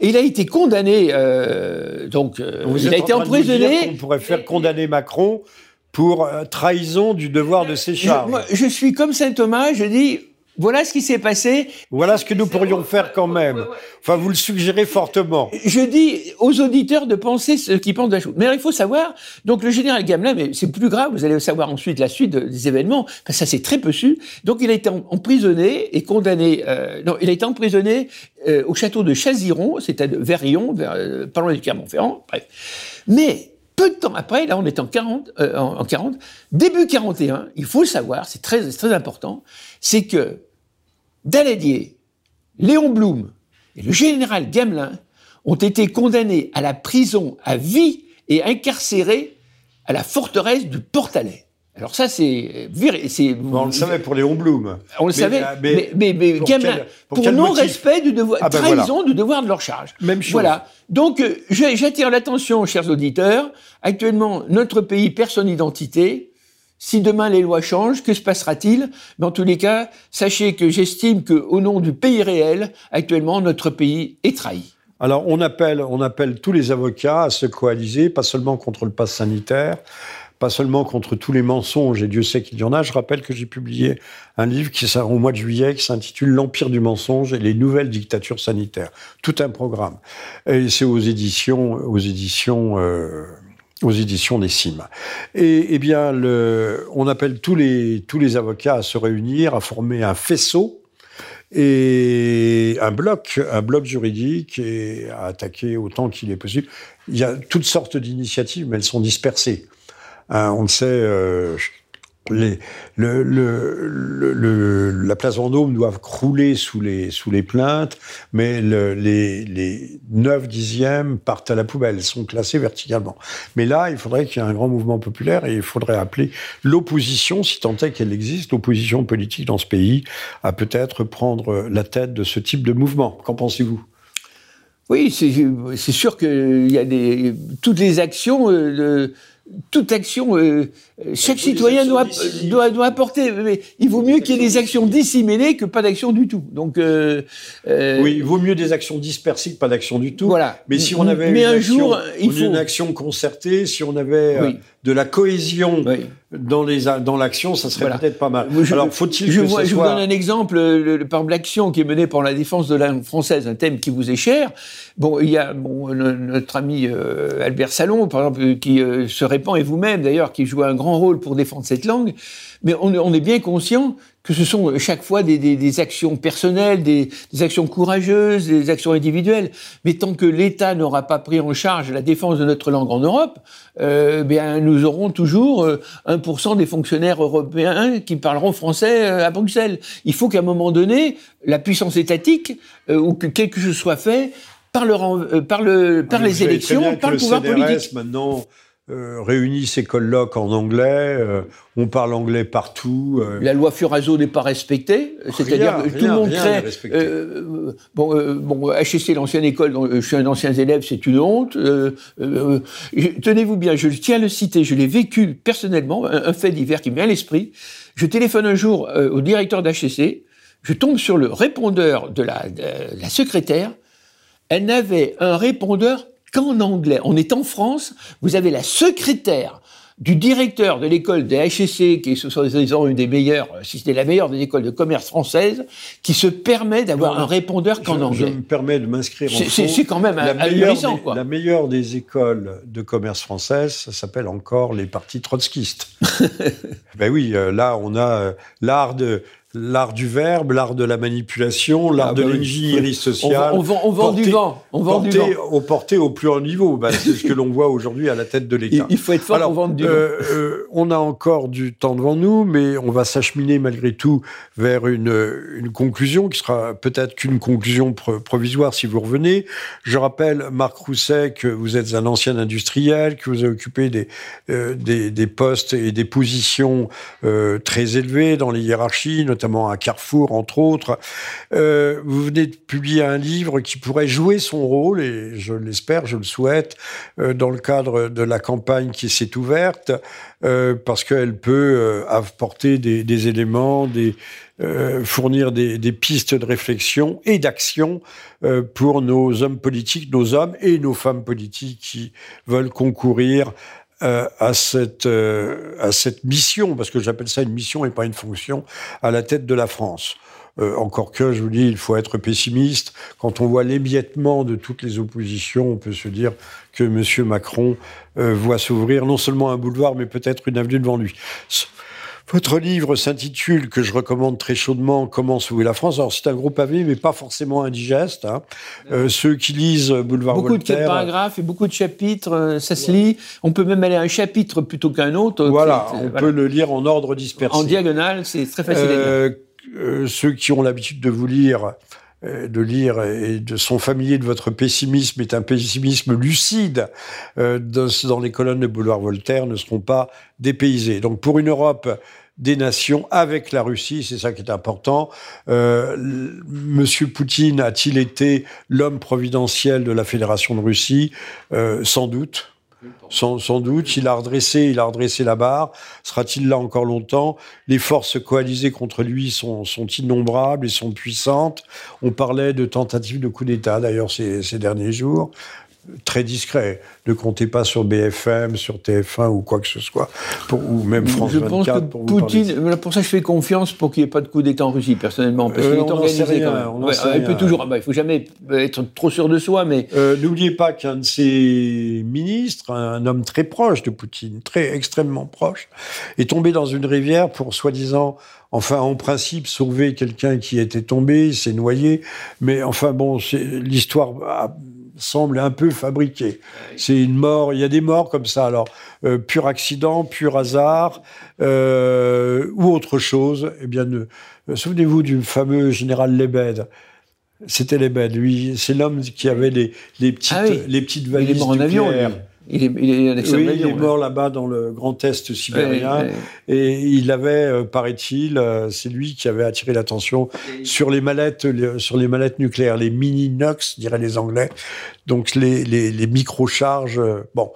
Et il a été condamné, euh, donc euh, il a été emprisonné. on pourrait faire condamner Macron pour euh, trahison du devoir de ses charges. Je, je suis comme saint Thomas, je dis voilà ce qui s'est passé. Voilà ce que nous pourrions faire quand même. Enfin, vous le suggérez fortement. Je dis aux auditeurs de penser ce qu'ils pensent de la chose. Mais il faut savoir, donc le général Gamelin, mais c'est plus grave, vous allez savoir ensuite la suite des événements, parce que ça c'est très peu su. Donc il a été emprisonné et condamné, euh, non, il a été emprisonné euh, au château de Chaziron, c'était à Verrion, vers, euh, pas loin du Clermont-Ferrand, bref. Mais peu de temps après, là on est en 40, euh, en, 40, début 41, il faut le savoir, c'est très, très important, c'est que Daladier, Léon Blum et le général Gamelin ont été condamnés à la prison à vie et incarcérés à la forteresse du Portalet. Alors ça, c'est... on le savait pour Léon Blum. On le savait, mais, mais, mais, Gamelin, pour, non-respect du devoir, ah ben trahison du devoir de leur charge. Même chose. Voilà. Donc, euh, j'attire l'attention, chers auditeurs. Actuellement, notre pays perd son identité. Si demain les lois changent, que se passera-t-il? Dans tous les cas, sachez que j'estime qu'au nom du pays réel, actuellement, notre pays est trahi. Alors, on appelle, on appelle tous les avocats à se coaliser, pas seulement contre le pass sanitaire, pas seulement contre tous les mensonges, et Dieu sait qu'il y en a. Je rappelle que j'ai publié un livre qui sort au mois de juillet qui s'intitule L'Empire du mensonge et les nouvelles dictatures sanitaires. Tout un programme. Et c'est aux éditions, aux éditions euh, aux éditions des cimes. Et eh bien, on appelle tous les, tous les avocats à se réunir, à former un faisceau et un bloc, un bloc juridique et à attaquer autant qu'il est possible. Il y a toutes sortes d'initiatives, mais elles sont dispersées. Hein, on sait, euh, la place Vendôme doit crouler sous les, sous les plaintes, mais les, les 9 dixièmes partent à la poubelle, sont classés verticalement. Mais là, il faudrait qu'il y ait un grand mouvement populaire et il faudrait appeler l'opposition, si tant est qu'elle existe, l'opposition politique dans ce pays, à peut-être prendre la tête de ce type de mouvement. Qu'en pensez-vous? Oui, c'est sûr qu'il y a toutes les actions euh, toute action, euh, chaque citoyen doit, doit, doit, apporter. Mais il vaut mieux qu'il y ait des actions disséminées que pas d'action du tout. Donc, euh, euh, oui, il vaut mieux des actions dispersées que pas d'action du tout. Voilà. Mais si on avait mais une, un action, jour, il faut... une action concertée, si on avait oui de la cohésion dans les dans l'action, ça serait peut-être pas mal. Alors faut-il je, que je, je vous donne un exemple, le, par l'action qui est menée pour la défense de la langue française, un thème qui vous est cher. Bon, il y a bon, notre ami euh, Albert Salon, par exemple, qui euh, se répand et vous-même d'ailleurs, qui joue un grand rôle pour défendre cette langue. Mais on, on est bien conscient que ce sont chaque fois des, des, des actions personnelles, des, des, actions courageuses, des actions individuelles. Mais tant que l'État n'aura pas pris en charge la défense de notre langue en Europe, euh, bien nous aurons toujours 1% euh, des fonctionnaires européens qui parleront français euh, à Bruxelles. Il faut qu'à un moment donné, la puissance étatique, euh, ou que quelque chose soit fait, par, le, par, le, par les élections, par le, pouvoir politique. maintenant euh, réunit ses colloques en anglais, euh, on parle anglais partout. Euh. La loi Furazo n'est pas respectée, c'est-à-dire que tout le monde crée. bon, bon, HSC, l'ancienne école dont je suis un ancien élève, c'est une honte. Tenez-vous bien, je tiens à le citer, je l'ai vécu personnellement, un, fait divers qui me vient à l'esprit. Je téléphone un jour au directeur d'HSC, je tombe sur le répondeur de la, de la secrétaire, elle n'avait un répondeur qu'en anglais. On est en France, vous avez la secrétaire du directeur de l'école des HEC, qui est soi-disant une des meilleures, si c'était la meilleure des écoles de commerce françaises, qui se permet d'avoir un répondeur qu'en anglais. Je me permets de m'inscrire en C'est quand même la meilleure, des, quoi. la meilleure des écoles de commerce françaises, ça s'appelle encore les partis trotskistes. ben oui, euh, là, on a euh, l'art de l'art du verbe, l'art de la manipulation, l'art ah, de bah l'ingénierie sociale. On, vend, on vend du vent. On vend porté, du vent. Au, porté au plus haut niveau. Bah, c'est ce que l'on voit aujourd'hui à la tête de l'État. Il, faut être fort pour vendre du euh, vent. Euh, on a encore du temps devant nous, mais on va s'acheminer malgré tout vers une, une conclusion qui sera peut-être qu'une conclusion provisoire si vous revenez. Je rappelle, Marc Rousset, que vous êtes un ancien industriel, que vous avez occupé des, euh, des, des, postes et des positions euh, très élevées dans les hiérarchies, notamment notamment à Carrefour, entre autres. Euh, vous venez de publier un livre qui pourrait jouer son rôle, et je l'espère, je le souhaite, euh, dans le cadre de la campagne qui s'est ouverte, euh, parce qu'elle peut apporter des, éléments, fournir des, pistes de réflexion et d'action pour nos hommes politiques, nos hommes et nos femmes politiques qui veulent concourir euh, à, cette, euh, à cette mission, parce que j'appelle ça une mission et pas une fonction, à la tête de la France. Euh, encore que, je vous dis, il faut être pessimiste. Quand on voit l'émiettement de toutes les oppositions, on peut se dire que M. Macron voit s'ouvrir non seulement un boulevard, mais peut-être une avenue devant lui. Votre livre s'intitule, que je recommande très chaudement, Comment sauver la France. Alors c'est un gros pavé, mais pas forcément indigeste. Hein. Euh, ceux qui lisent Boulevard beaucoup Voltaire... Beaucoup de paragraphes et beaucoup de chapitres, euh, ça se lit. On peut même aller à un chapitre plutôt qu'un autre. Voilà, on peut le lire en ordre dispersé. En diagonale, c'est très facile à lire. Euh, ceux qui ont l'habitude de vous lire de lire et de sont familiers de votre pessimisme est un pessimisme lucide dans les colonnes de Boulevard Voltaire ne seront pas dépaysés. Donc pour une Europe des nations avec la Russie, c'est ça qui est important. Euh, Monsieur Poutine a-t-il été l'homme providentiel de la Fédération de Russie? Euh, Sans doute. Sans, doute, il a redressé, il a redressé la barre. Sera-t-il là encore longtemps? Les forces coalisées contre lui sont, innombrables et sont puissantes. On parlait de tentatives de coup d'État d'ailleurs ces derniers jours très discret. Ne comptez pas sur BFM, sur TF1 ou quoi que ce soit, ou même France je 24. Pense que pour Poutine, pour ça je fais confiance pour qu'il n'y ait pas de coup d'État en Russie, personnellement, parce qu'il euh, est organisé quand même. il peut toujours, bah, il faut jamais être trop sûr de soi, mais... Euh, n'oubliez pas qu'un de ses ministres, un homme très proche de Poutine, très extrêmement proche, est tombé dans une rivière pour soi-disant enfin, en principe, sauver quelqu'un qui était tombé, s'est noyé. Mais enfin, bon, l'histoire semble un peu fabriqué. C'est une mort, il y a des morts comme ça, alors euh, pur accident, pur hasard, euh, ou autre chose. Eh bien, euh, souvenez-vous du fameux général Lebed. C'était Lebed, lui, c'est l'homme qui avait les, les petites, ah les petites valises en avion. Il est, il est, oui, il est mort là-bas dans le Grand Est sibérien. Et il avait, euh, paraît-il, euh, c'est lui qui avait attiré l'attention sur les mallettes, sur les mallettes nucléaires, les mini Nox, diraient les Anglais. Donc les, les, les micro-charges, euh, bon,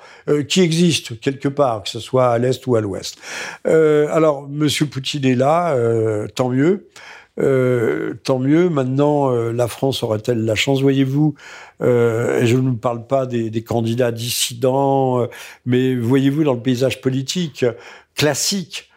qui existent quelque part, que ce soit à l'est ou à l'ouest. alors, Monsieur Poutine est là, tant mieux. Euh, tant mieux. Maintenant, euh, la France aurait-elle la chance, voyez-vous euh, je ne parle pas des, candidats dissidents, mais voyez-vous dans le paysage politique classique,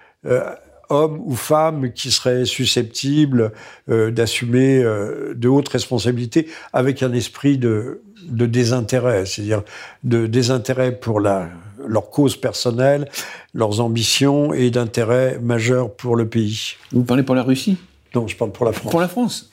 hommes ou femmes qui seraient susceptibles d'assumer de hautes responsabilités avec un esprit de, désintérêt, c'est-à-dire de désintérêt pour leur cause personnelle, leurs ambitions et d'intérêt majeur pour le pays. Vous parlez pour la Russie? Non, je parle pour la France. Pour la France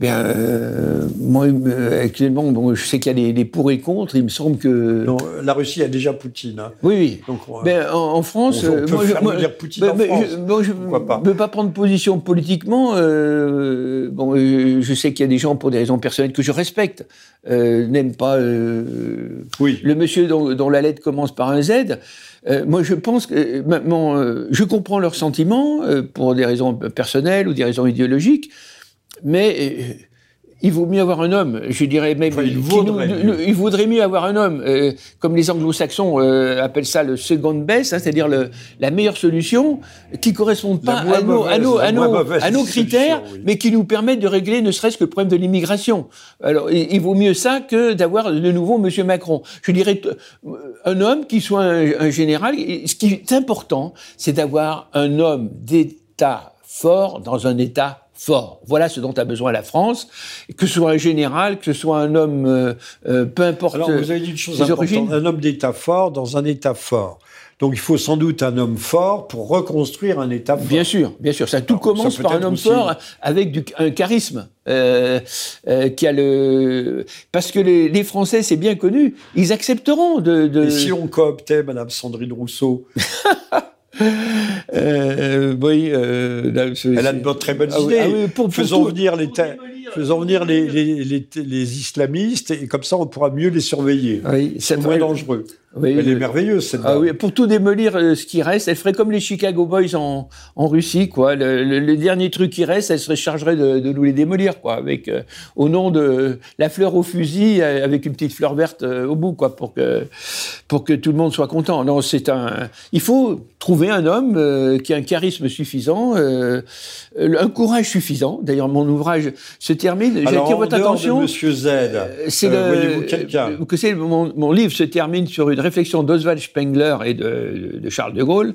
Bien, euh, moi, euh, actuellement, bon, je sais qu'il y a des, pour et contre. Il me semble que. Non, la Russie a déjà Poutine. Hein. Oui, oui. Donc, ben, en, France. On, peut moi, dire Poutine ben, en France. Je, ne veux pas prendre position politiquement. Euh, bon, je sais qu'il y a des gens, pour des raisons personnelles que je respecte, n'aiment pas oui. le monsieur dont, dont, la lettre commence par un Z. moi, je pense que. je comprends leurs sentiments pour des raisons personnelles ou des raisons idéologiques mais euh, il vaut mieux avoir un homme, je dirais même. il, vaudrait mieux. il vaudrait mieux avoir un homme, euh, comme les anglo-saxons euh, appellent ça le second best, hein, c'est-à-dire la meilleure solution, qui correspond pas à nos, à nos, à nos, critères, mais qui nous permettent de régler ne serait-ce que le problème de l'immigration. Alors, il, vaut mieux ça que d'avoir de nouveau Monsieur Macron. Je dirais un homme qui soit un, un général. Ce qui est important, c'est d'avoir un homme d'État fort dans un État fort. Voilà ce dont a besoin la France, que ce soit un général, que ce soit un homme, euh, euh, peu importe. Alors vous avez dit une chose importante, un homme d'État fort dans un État fort. Donc il faut sans doute un homme fort pour reconstruire un État fort. Bien sûr, bien sûr. Ça tout commence par un homme fort avec du, un charisme. Euh, qui a le parce que les, Français c'est bien connu ils accepteront de, de... Et si on cooptait Madame Sandrine Rousseau? euh, oui, euh, elle a de très bonnes ah idées. Ah faisons venir les, faisons venir les, les, les, islamistes et comme ça on pourra mieux les surveiller. Oui, c'est moins dangereux. Oui, elle est merveilleuse cette ah, oui, Pour tout démolir euh, ce qui reste, elle ferait comme les Chicago Boys en, en Russie, quoi. Le, dernier truc qui reste, elle se chargerait de, de nous les démolir, quoi, avec euh, au nom de la fleur au fusil, euh, avec une petite fleur verte au bout, quoi, pour que pour que tout le monde soit content. Non, c'est un. Il faut trouver un homme qui a un charisme suffisant, un courage suffisant. D'ailleurs, mon ouvrage se termine. J'attire votre attention. De Monsieur Z. C'est voyez-vous quelqu'un? Que c'est mon, mon livre se termine sur une réflexion d'Oswald Spengler et de, Charles de Gaulle.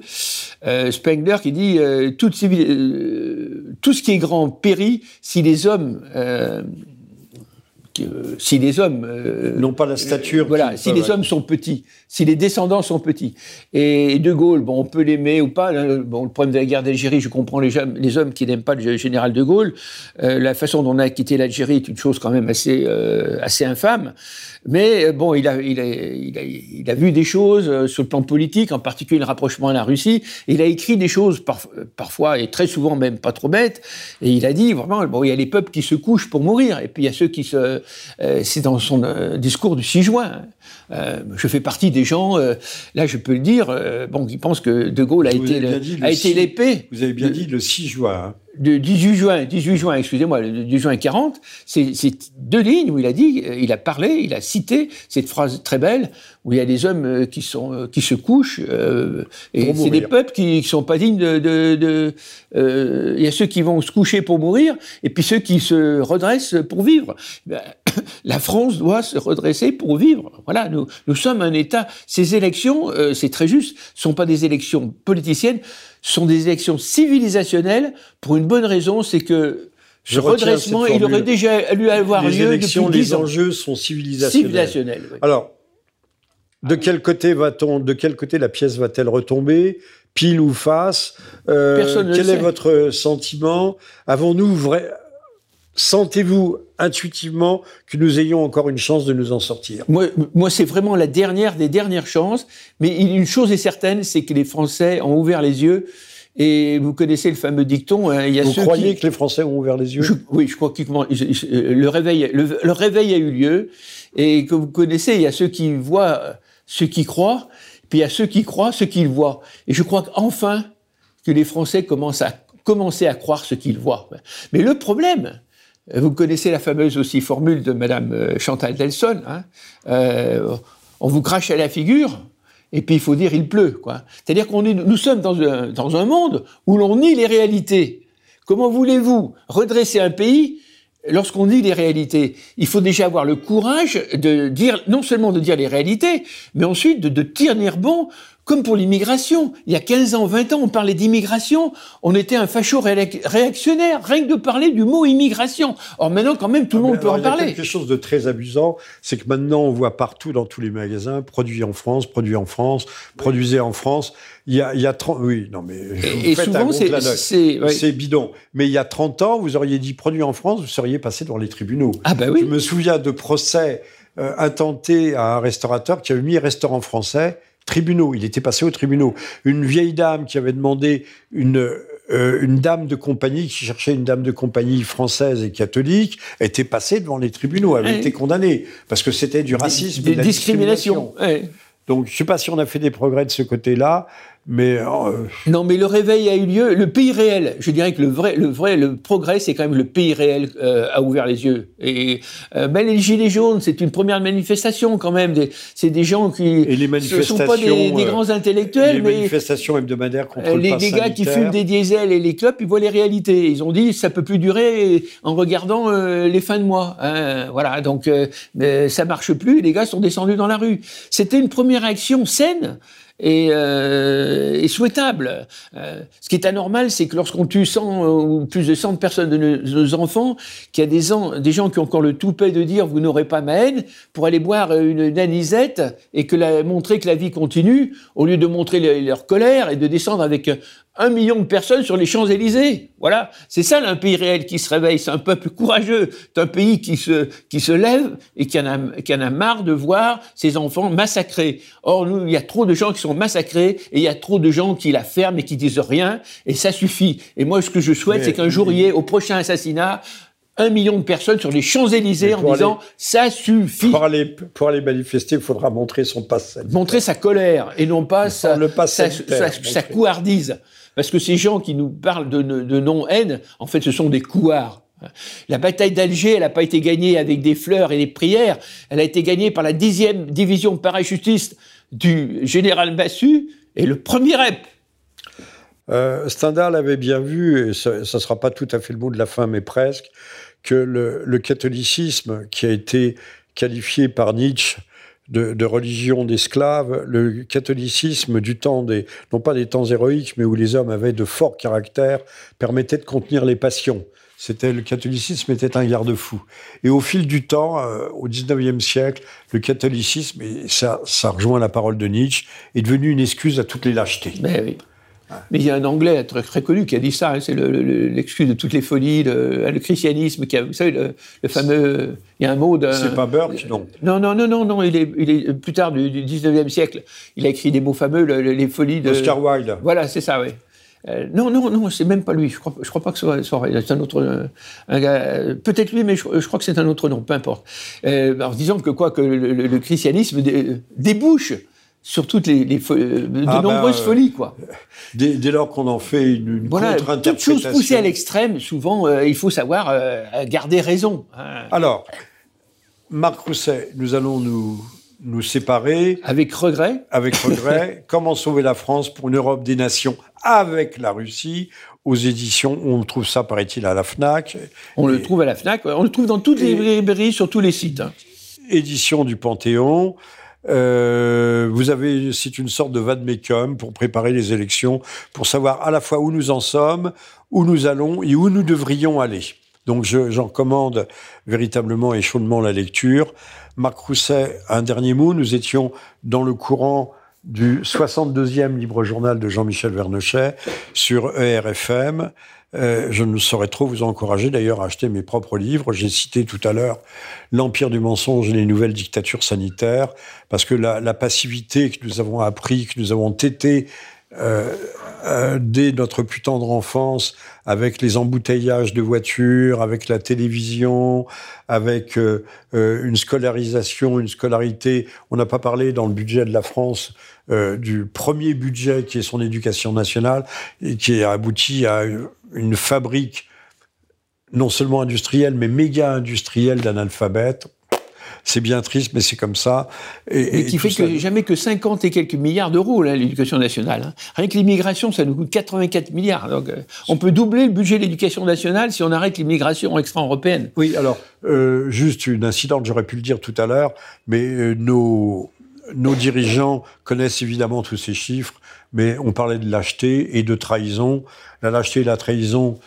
Euh, Spengler qui dit euh, euh, tout ce qui est grand périt si les hommes si les hommes n'ont pas la stature, voilà, si les hommes sont petits, si les descendants sont petits. Et De Gaulle, bon, on peut l'aimer ou pas. Hein, bon, le problème de la guerre d'Algérie, je comprends les, les hommes qui n'aiment pas le général De Gaulle. la façon dont on a quitté l'Algérie est une chose quand même assez assez infâme. Mais euh, bon, il a, il, a, il, a, il a vu des choses euh, sur le plan politique, en particulier le rapprochement à la Russie. il a écrit des choses euh, parfois et très souvent même pas trop bêtes. Et il a dit vraiment, bon, il y a les peuples qui se couchent pour mourir, et puis il y a ceux qui se. C'est dans son discours du 6 juin. Euh, je fais partie des gens, là je peux le dire, bon, qui pensent que De Gaulle a été, a été l'épée. Vous avez bien dit le 6 juin. Hein de 18 juin, 18 juin, excusez-moi, le 18 juin 40, c'est deux lignes où il a dit, euh, il a parlé, il a cité cette phrase très belle où il y a des hommes euh, qui sont euh, qui se couchent et c'est des peuples qui, qui sont pas dignes de. de, de il y a ceux qui vont se coucher pour mourir et puis ceux qui se redressent pour vivre. Ben, la France doit se redresser pour vivre. Voilà, nous, nous sommes un État. Ces élections, c'est très juste, sont pas des élections politiciennes sont des élections civilisationnelles. Pour une bonne raison, c'est que ce redressement, il aurait déjà dû avoir les lieu élections, depuis les enjeux sont civilisationnels. Alors, de quel côté va-t-on De quel côté la pièce va-t-elle retomber Pile ou face? Euh, Quel est votre sentiment? Avons-nous vrai Sentez-vous intuitivement que nous ayons encore une chance de nous en sortir Moi, moi c'est vraiment la dernière des dernières chances. Mais une chose est certaine, c'est que les Français ont ouvert les yeux. Et vous connaissez le fameux dicton. Hein, y a vous croyez que les Français ont ouvert les yeux? Oui, je crois que le réveil, le, réveil a eu lieu. Et que vous connaissez, il y a ceux qui voient, ceux qui croient, puis il y a ceux qui croient, ceux qui le voient. Et je crois qu'enfin, que les Français commencent à commencer à croire ce qu'ils voient. Mais le problème, vous connaissez la fameuse aussi formule de Madame euh, Chantal Delson. Hein euh, on vous crache à la figure, et puis il faut dire il pleut. C'est-à-dire qu'on est, nous sommes dans un, dans un monde où l'on nie les réalités. Comment voulez-vous redresser un pays lorsqu'on nie les réalités? Il faut déjà avoir le courage de dire, non seulement de dire les réalités, mais ensuite de, de tenir bon comme pour l'immigration. Il y a 15 ans, 20 ans, on parlait d'immigration, on était un facho réactionnaire, rien que de parler du mot immigration. Or maintenant, quand même, tout le ah, monde peut en parler. Il y a quelque chose de très abusant, c'est que maintenant, on voit partout dans tous les magasins, produit en France, produit en France, produisez en France. Il y a, il y a 30, oui, non, mais et, souvent, c'est bidon. Mais il y a 30 ans, vous auriez dit produit en France, vous seriez passé devant les tribunaux. Ah, bah oui. Je me souviens de procès euh, intentés à un restaurateur qui avait mis restaurant français tribunaux. Il était passé aux tribunaux. Une vieille dame qui avait demandé une, euh, une dame de compagnie, qui cherchait une dame de compagnie française et catholique, était passée devant les tribunaux, avait été condamnée, parce que c'était du racisme des, et de la discrimination. Donc, je ne sais pas si on a fait des progrès de ce côté-là. Mais euh, non, mais le réveil a eu lieu. Le pays réel, je dirais que le vrai, le vrai, le progrès, c'est quand même le pays réel euh, a ouvert les yeux. Et euh, ben, les gilets jaunes, c'est une première manifestation quand même. C'est des gens qui et les manifestations, sont pas des, des grands intellectuels, les mais manifestations hebdomadaires contre le les, les gars qui fument des diesels et les clubs, ils voient les réalités. Ils ont dit ça peut plus durer en regardant les fins de mois. Hein, voilà, donc ça marche plus. Les gars sont descendus dans la rue. C'était une première réaction saine et, euh, souhaitable. Euh, ce qui est anormal, c'est que lorsqu'on tue 100 ou plus de 100 personnes de nos, enfants, qu'il y a des, gens qui ont encore le toupet de dire vous n'aurez pas ma haine, pour aller boire une nanisette et que la, montrer que la vie continue, au lieu de montrer leur colère et de descendre avec un million de personnes sur les Champs-Élysées. Voilà, c'est ça un pays réel qui se réveille, c'est un peuple courageux, c'est un pays qui se, qui se lève et qui en, a, qui en a marre de voir ses enfants massacrés. Or, nous, il y a trop de gens qui sont massacrés et il y a trop de gens qui la ferment et qui disent rien et ça suffit. Et moi, ce que je souhaite, c'est qu'un jour, il y ait au prochain assassinat un million de personnes sur les Champs-Élysées en disant ça suffit. Pour aller, pour aller manifester, il faudra montrer son passe Montrer sa colère et non pas sa, sa, sa, couardise. Parce que ces gens qui nous parlent de, non-haine, en fait, ce sont des couards. La bataille d'Alger, elle n'a pas été gagnée avec des fleurs et des prières, elle a été gagnée par la dixième division parachutiste du général Bassu et le premier rep. Euh, Stendhal avait bien vu, et ça ne sera pas tout à fait le mot de la fin, mais presque, que le catholicisme qui a été qualifié par Nietzsche de, religion d'esclaves, le catholicisme du temps des, non pas des temps héroïques, mais où les hommes avaient de forts caractères, permettait de contenir les passions. C'était le catholicisme était un garde-fou. Et au fil du temps, euh, au XIXe siècle, le catholicisme, et ça, ça rejoint la parole de Nietzsche, est devenu une excuse à toutes les lâchetés. Mais oui. Mais il y a un Anglais très, très connu qui a dit ça, hein, c'est l'excuse de toutes les folies, le, le, christianisme, qui a, vous savez, le, fameux... Il y a un mot d'un... C'est pas Burke, non Non, non, non, non, non il, est, il est plus tard du, 19e siècle. Il a écrit des mots fameux, les folies de... Oscar Wilde. Voilà, c'est ça, oui. Euh, non, non, non, c'est même pas lui. Je crois, je crois pas que ce soit, c'est un autre, peut-être lui, mais je, crois que c'est un autre nom, peu importe. Euh, en disant que quoi, que le, christianisme débouche sur toutes les, de ah, nombreuses bah, folies, quoi. Dès, lors qu'on en fait une, une voilà, toute chose poussée à l'extrême, souvent, euh, il faut savoir euh, garder raison. Hein. Alors, Marc Rousset, nous allons nous, nous séparer. Avec regret. Avec regret. Comment sauver la France pour une Europe des nations avec la Russie aux éditions. On trouve ça, paraît-il, à la FNAC. On le trouve à la FNAC. On le trouve dans toutes les librairies, sur tous les sites. Hein. Édition du Panthéon. Euh, vous avez, c'est une sorte de vademecum pour préparer les élections, pour savoir à la fois où nous en sommes, où nous allons et où nous devrions aller. Donc j'en commande véritablement et chaudement la lecture. Marc Rousset, un dernier mot, nous étions dans le courant du 62e libre journal de Jean-Michel Vernochet sur ERFM. Euh, je ne saurais trop vous encourager d'ailleurs à acheter mes propres livres. J'ai cité tout à l'heure L'Empire du mensonge et les nouvelles dictatures sanitaires, parce que la, passivité que nous avons appris, que nous avons tété euh, euh, dès notre plus tendre enfance, avec les embouteillages de voitures, avec la télévision, avec une scolarisation, une scolarité. On n'a pas parlé dans le budget de la France du premier budget qui est son éducation nationale et qui a abouti à une fabrique non seulement industrielle, mais méga industrielle d'analphabètes. C'est bien triste, mais c'est comme ça. Et, qui fait que jamais que 50 et quelques milliards d'euros, l'éducation nationale. Hein. Rien que l'immigration, ça nous coûte 84 milliards. Donc, euh, on peut doubler le budget de l'éducation nationale si on arrête l'immigration extra-européenne. Oui, alors, euh, juste une incidente, j'aurais pu le dire tout à l'heure, mais euh, nos nos dirigeants connaissent évidemment tous ces chiffres, mais on parlait de lâcheté et de trahison. La lâcheté et la trahison,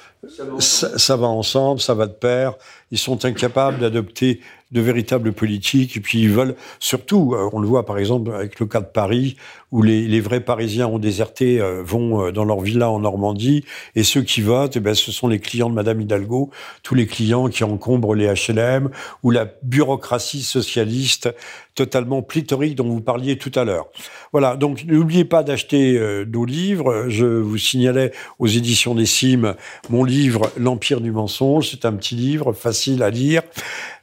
ça va ensemble, ça va de pair. Ils sont incapables d'adopter de véritables politiques. Et puis ils veulent, surtout, euh, on le voit par exemple avec le cas de Paris, où les, vrais Parisiens ont déserté, euh, vont euh, dans leur villa en Normandie, et ceux qui votent, eh ben, ce sont les clients de Madame Hidalgo, tous les clients qui encombrent les HLM, ou la bureaucratie socialiste totalement pléthorique dont vous parliez tout à l'heure. Voilà, donc n'oubliez pas d'acheter nos livres. Je vous signalais aux éditions des Cimes mon livre L'Empire du mensonge. C'est un petit livre facile à lire.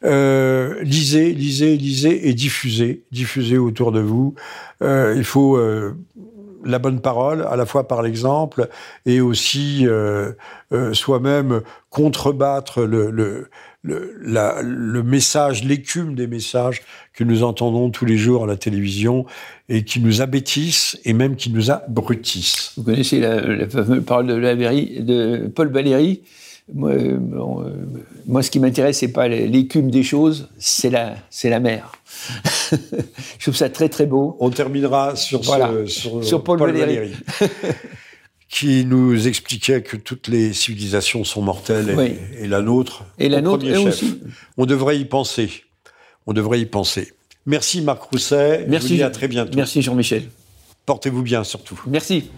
Euh, lisez, lisez, lisez et diffusez, diffusez autour de vous. Euh, il faut euh, la bonne parole, à la fois par l'exemple et aussi soi-même contrebattre le, le, le, le message, l'écume des messages que nous entendons tous les jours à la télévision et qui nous abêtissent et même qui nous abrutissent. Vous connaissez la, fameuse parole de, de Paul Valéry moi, euh, moi, ce qui m'intéresse, c'est pas l'écume des choses, c'est la, c'est la mer. je trouve ça très très beau. On terminera sur, sur, Paul, Valéry, qui nous expliquait que toutes les civilisations sont mortelles et, la nôtre. Et la nôtre aussi. On devrait y penser. On devrait y penser. Merci Marc Rousset. Merci. à très bientôt. Merci Jean-Michel. Portez-vous bien surtout. Merci.